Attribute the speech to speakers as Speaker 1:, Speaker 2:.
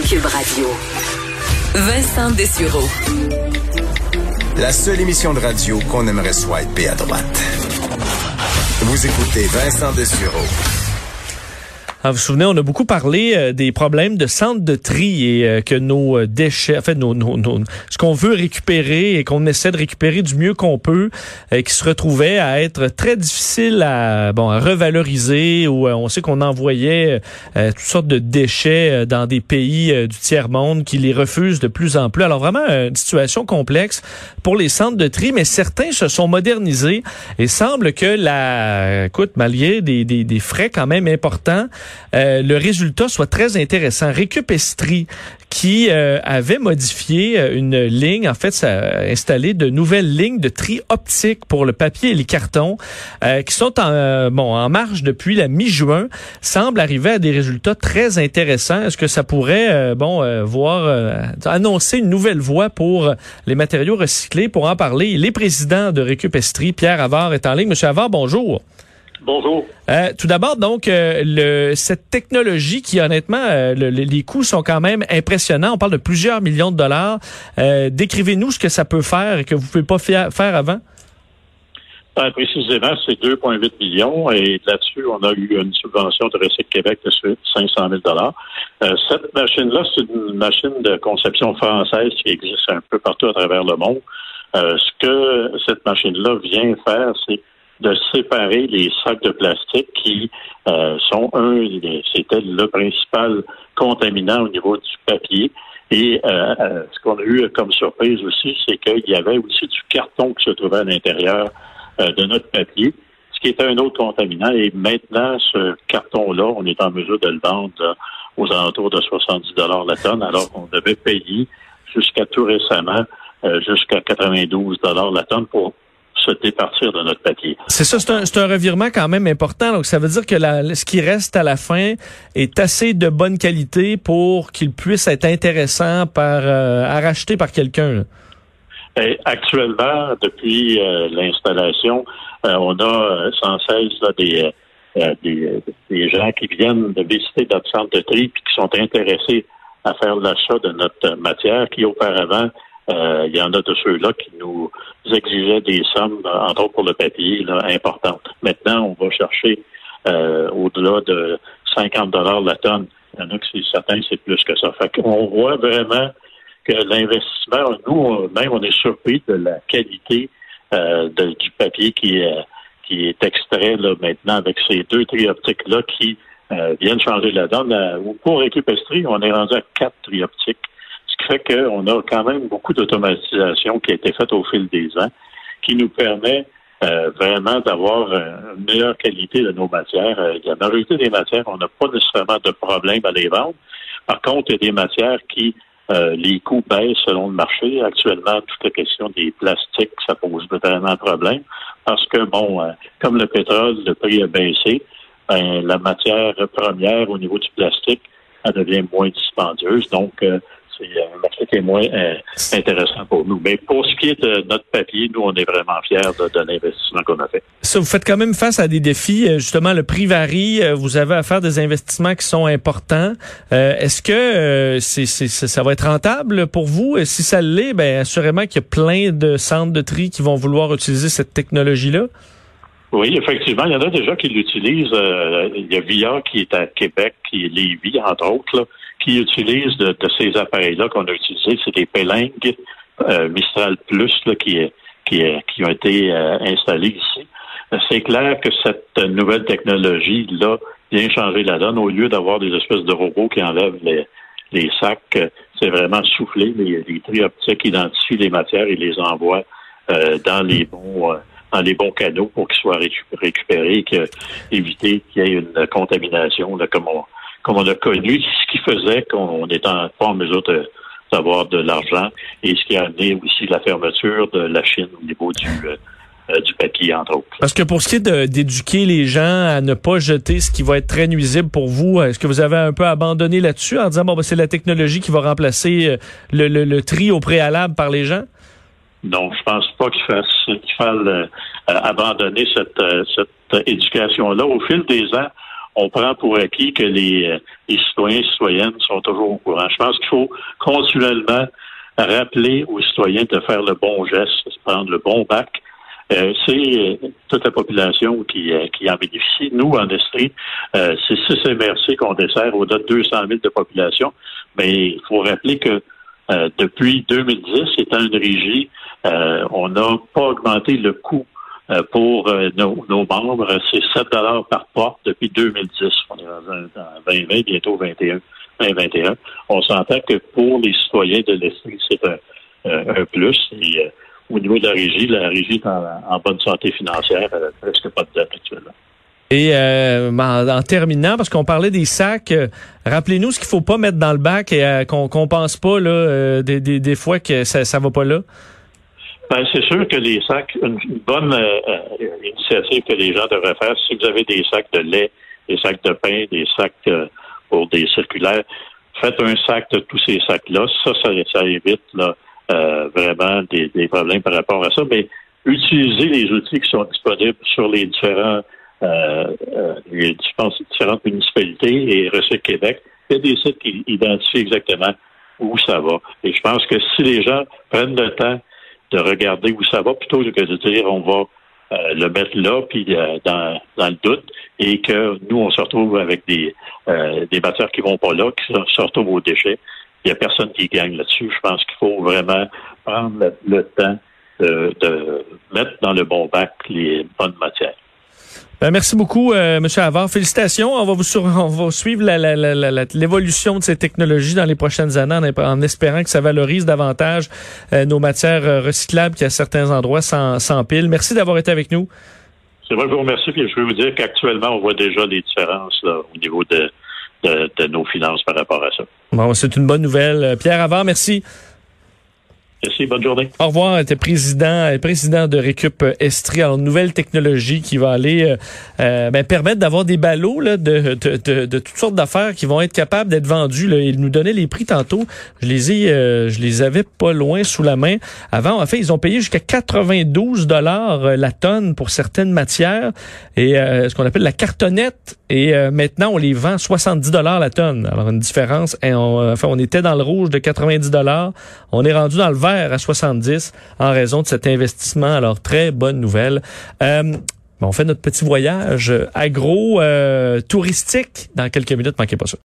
Speaker 1: Cube Radio. Vincent Dessureau.
Speaker 2: La seule émission de radio qu'on aimerait swiper à droite. Vous écoutez Vincent Dessureau.
Speaker 3: Vous souvenez, on a beaucoup parlé euh, des problèmes de centre de tri et euh, que nos euh, déchets, en fait, nos, nos, ce qu'on veut récupérer et qu'on essaie de récupérer du mieux qu'on peut, qui se retrouvait à être très difficile à, bon, à revaloriser ou on sait qu'on envoyait toutes sortes de déchets dans des pays du tiers-monde qui les refusent de plus en plus. Alors vraiment, une situation complexe pour les centres de tri, mais certains se sont modernisés et semble que la, écoute, malgré des, des, des frais quand même importants, euh, le résultat soit très intéressant. Récupestrie, qui euh, avait modifié euh, une ligne, en fait, ça a installé de nouvelles lignes de tri optique pour le papier et les cartons, qui sont en, bon, en marche depuis la mi-juin, semble arriver à des résultats très intéressants. Est-ce que ça pourrait, bon, voir, annoncer une nouvelle voie pour les matériaux recyclés? Pour en parler, il est président de Récupestrie, Pierre Avard, est en ligne. Monsieur Avard, bonjour.
Speaker 4: Bonjour.
Speaker 3: Euh, tout d'abord, donc, euh, le, cette technologie qui, honnêtement, euh, les coûts sont quand même impressionnants. On parle de plusieurs millions de dollars. Décrivez-nous ce que ça peut faire et que vous ne pouvez pas faire avant.
Speaker 4: Ben, précisément, c'est 2,8 millions et là-dessus, on a eu une subvention de Recycle Québec de 500 000 dollars. cette machine-là, c'est une machine de conception française qui existe un peu partout à travers le monde. ce que cette machine-là vient faire, c'est de séparer les sacs de plastique qui euh, sont un, c'était le principal contaminant au niveau du papier. Et euh, euh, ce qu'on a eu comme surprise aussi, c'est qu'il y avait aussi du carton qui se trouvait à l'intérieur de notre papier, ce qui était un autre contaminant. Et maintenant, ce carton-là, on est en mesure de le vendre aux alentours de 70 dollars la tonne, alors qu'on devait payer jusqu'à tout récemment jusqu'à 92 dollars la tonne pour se départir de notre papier.
Speaker 3: C'est ça, c'est un, revirement quand même important. Donc, ça veut dire que ce qui reste à la fin est assez de bonne qualité pour qu'il puisse être intéressant par, euh, à racheter par quelqu'un.
Speaker 4: Actuellement, depuis euh, l'installation, euh, on a sans cesse des, des, des, gens qui viennent de visiter notre centre de tri puis qui sont intéressés à faire l'achat de notre matière qui auparavant euh, il y en a de ceux-là qui nous exigeaient des sommes, entre autres pour le papier, là, importantes. Maintenant, on va chercher euh, au-delà de 50 dollars la tonne. Il y en a que c'est certain, c'est plus que ça. Fait qu'on voit vraiment que l'investissement, nous, même, on est surpris de la qualité euh, du papier qui est, qui est extrait là, maintenant avec ces deux trioptiques-là qui viennent changer la donne. pour Récupestrie, on est rendu à quatre trioptiques fait qu'on a quand même beaucoup d'automatisation qui a été faite au fil des ans, qui nous permet euh, vraiment d'avoir euh, une meilleure qualité de nos matières. Euh, la majorité des matières, on n'a pas nécessairement de problème à les vendre. Par contre, il y a des matières qui, les coûts baissent selon le marché. Actuellement, toute la question des plastiques, ça pose vraiment problème parce que, bon, comme le pétrole, le prix a baissé, ben, la matière première au niveau du plastique, elle devient moins dispendieuse. Donc, c'est un marché qui est moins euh, intéressant pour nous. Mais pour ce qui est de notre papier, nous, on est vraiment fiers de, l'investissement qu'on a fait.
Speaker 3: Ça, vous faites quand même face à des défis. Euh, justement, le prix varie. Euh, vous avez à faire des investissements qui sont importants. Est-ce que c'est, ça va être rentable pour vous? Et si ça l'est, bien, assurément qu'il y a plein de centres de tri qui vont vouloir utiliser cette technologie-là.
Speaker 4: Oui, effectivement, il y en a déjà qui l'utilisent. il y a VIA qui est à Québec, qui est Lévis, entre autres, là, qui utilisent de, ces appareils-là qu'on a utilisés, c'est des Pélingues euh, Mistral Plus là, qui, qui, qui ont été euh, installés ici. C'est clair que cette nouvelle technologie-là vient changer la donne. Au lieu d'avoir des espèces de robots qui enlèvent les, les sacs, c'est vraiment soufflé. Les, les tri optiques identifient les matières et les envoient euh, dans les bons dans les bons canaux pour qu'ils soient récupérés, et éviter qu'il y ait une contamination, là, comme on, comme on a connu, ce qui faisait qu'on n'était pas en mesure d'avoir de, l'argent et ce qui a amené aussi la fermeture de la Chine au niveau du, euh, euh, du papier, entre autres.
Speaker 3: Parce que pour ce qui est d'éduquer les gens à ne pas jeter ce qui va être très nuisible pour vous, est-ce que vous avez un peu abandonné là-dessus en disant, bon, ben, c'est la technologie qui va remplacer euh, le, le, tri au préalable par les gens?
Speaker 4: Non, je pense pas qu'il fasse qu'il faille abandonner cette, cette éducation-là. Au fil des ans, on prend pour acquis que les, les citoyens et citoyennes sont toujours au courant. Je pense qu'il faut continuellement rappeler aux citoyens de faire le bon geste, de prendre le bon bac. Euh, c'est euh, toute la population qui, euh, qui en bénéficie. Nous, en Estrie, c'est 6 MRC qu'on dessert au-delà de 200 000 de population. Mais il faut rappeler que depuis 2010, étant une régie, on n'a pas augmenté le coût pour nos, nos, membres. C'est 7 par porte depuis 2010. On est dans 2020, bientôt 21. 2021. On s'entend que pour les citoyens de l'Estrie, c'est un, plus. Et, au niveau de la régie, la régie est en, bonne santé financière, elle presque pas de dette actuellement.
Speaker 3: Et euh, en, terminant, parce qu'on parlait des sacs, euh, rappelez-nous ce qu'il faut pas mettre dans le bac et euh, qu'on ne pense pas là, des, des, fois que ça ne va pas là.
Speaker 4: Ben, c'est sûr que les sacs, une, bonne initiative que les gens devraient faire, si vous avez des sacs de lait, des sacs de pain, des sacs pour des circulaires, faites un sac de tous ces sacs-là. Ça, ça, ça évite là, euh, vraiment des, problèmes par rapport à ça, mais utiliser les outils qui sont disponibles sur les différents euh, euh pense, différentes municipalités et Recycle Québec. Il y a des sites qui identifient exactement où ça va. Et je pense que si les gens prennent le temps de regarder où ça va, plutôt que de dire on va euh, le mettre là, puis dans, dans, le doute, et que nous, on se retrouve avec des, des matières qui vont pas là, qui se retrouvent aux déchets il n'y a personne qui gagne là-dessus. Je pense qu'il faut vraiment prendre le, temps de, mettre dans le bon bac les bonnes matières.
Speaker 3: Ben, merci beaucoup, euh, M. Havard. Félicitations. On va vous on va suivre l'évolution de ces technologies dans les prochaines années en, espérant que ça valorise davantage euh, nos matières euh, recyclables qui, à certains endroits, s'empilent. Merci d'avoir été avec nous.
Speaker 4: C'est vrai, je vous remercie. Puis je veux vous dire qu'actuellement, on voit déjà des différences au niveau de de, nos finances par rapport à ça.
Speaker 3: Bon, c'est une bonne nouvelle. Pierre Avant, merci.
Speaker 4: Merci, bonne journée.
Speaker 3: Au revoir, était président, président de Récup Estrie, en nouvelle technologie qui va aller euh, euh, ben, permettre d'avoir des ballots là, de, de, de, de, toutes sortes d'affaires qui vont être capables d'être vendus. Là. Il nous donnait les prix tantôt. Je les ai, euh, je les avais pas loin sous la main. Avant, en fait, ils ont payé jusqu'à 92 dollars la tonne pour certaines matières et ce qu'on appelle la cartonnette. Et maintenant, on les vend 70 dollars la tonne. Alors une différence. On, enfin, on était dans le rouge de 90 dollars. On est rendu dans le vert à 70 en raison de cet investissement. Alors, très bonne nouvelle. Euh, on fait notre petit voyage agro-touristique dans quelques minutes. Manquez pas ça.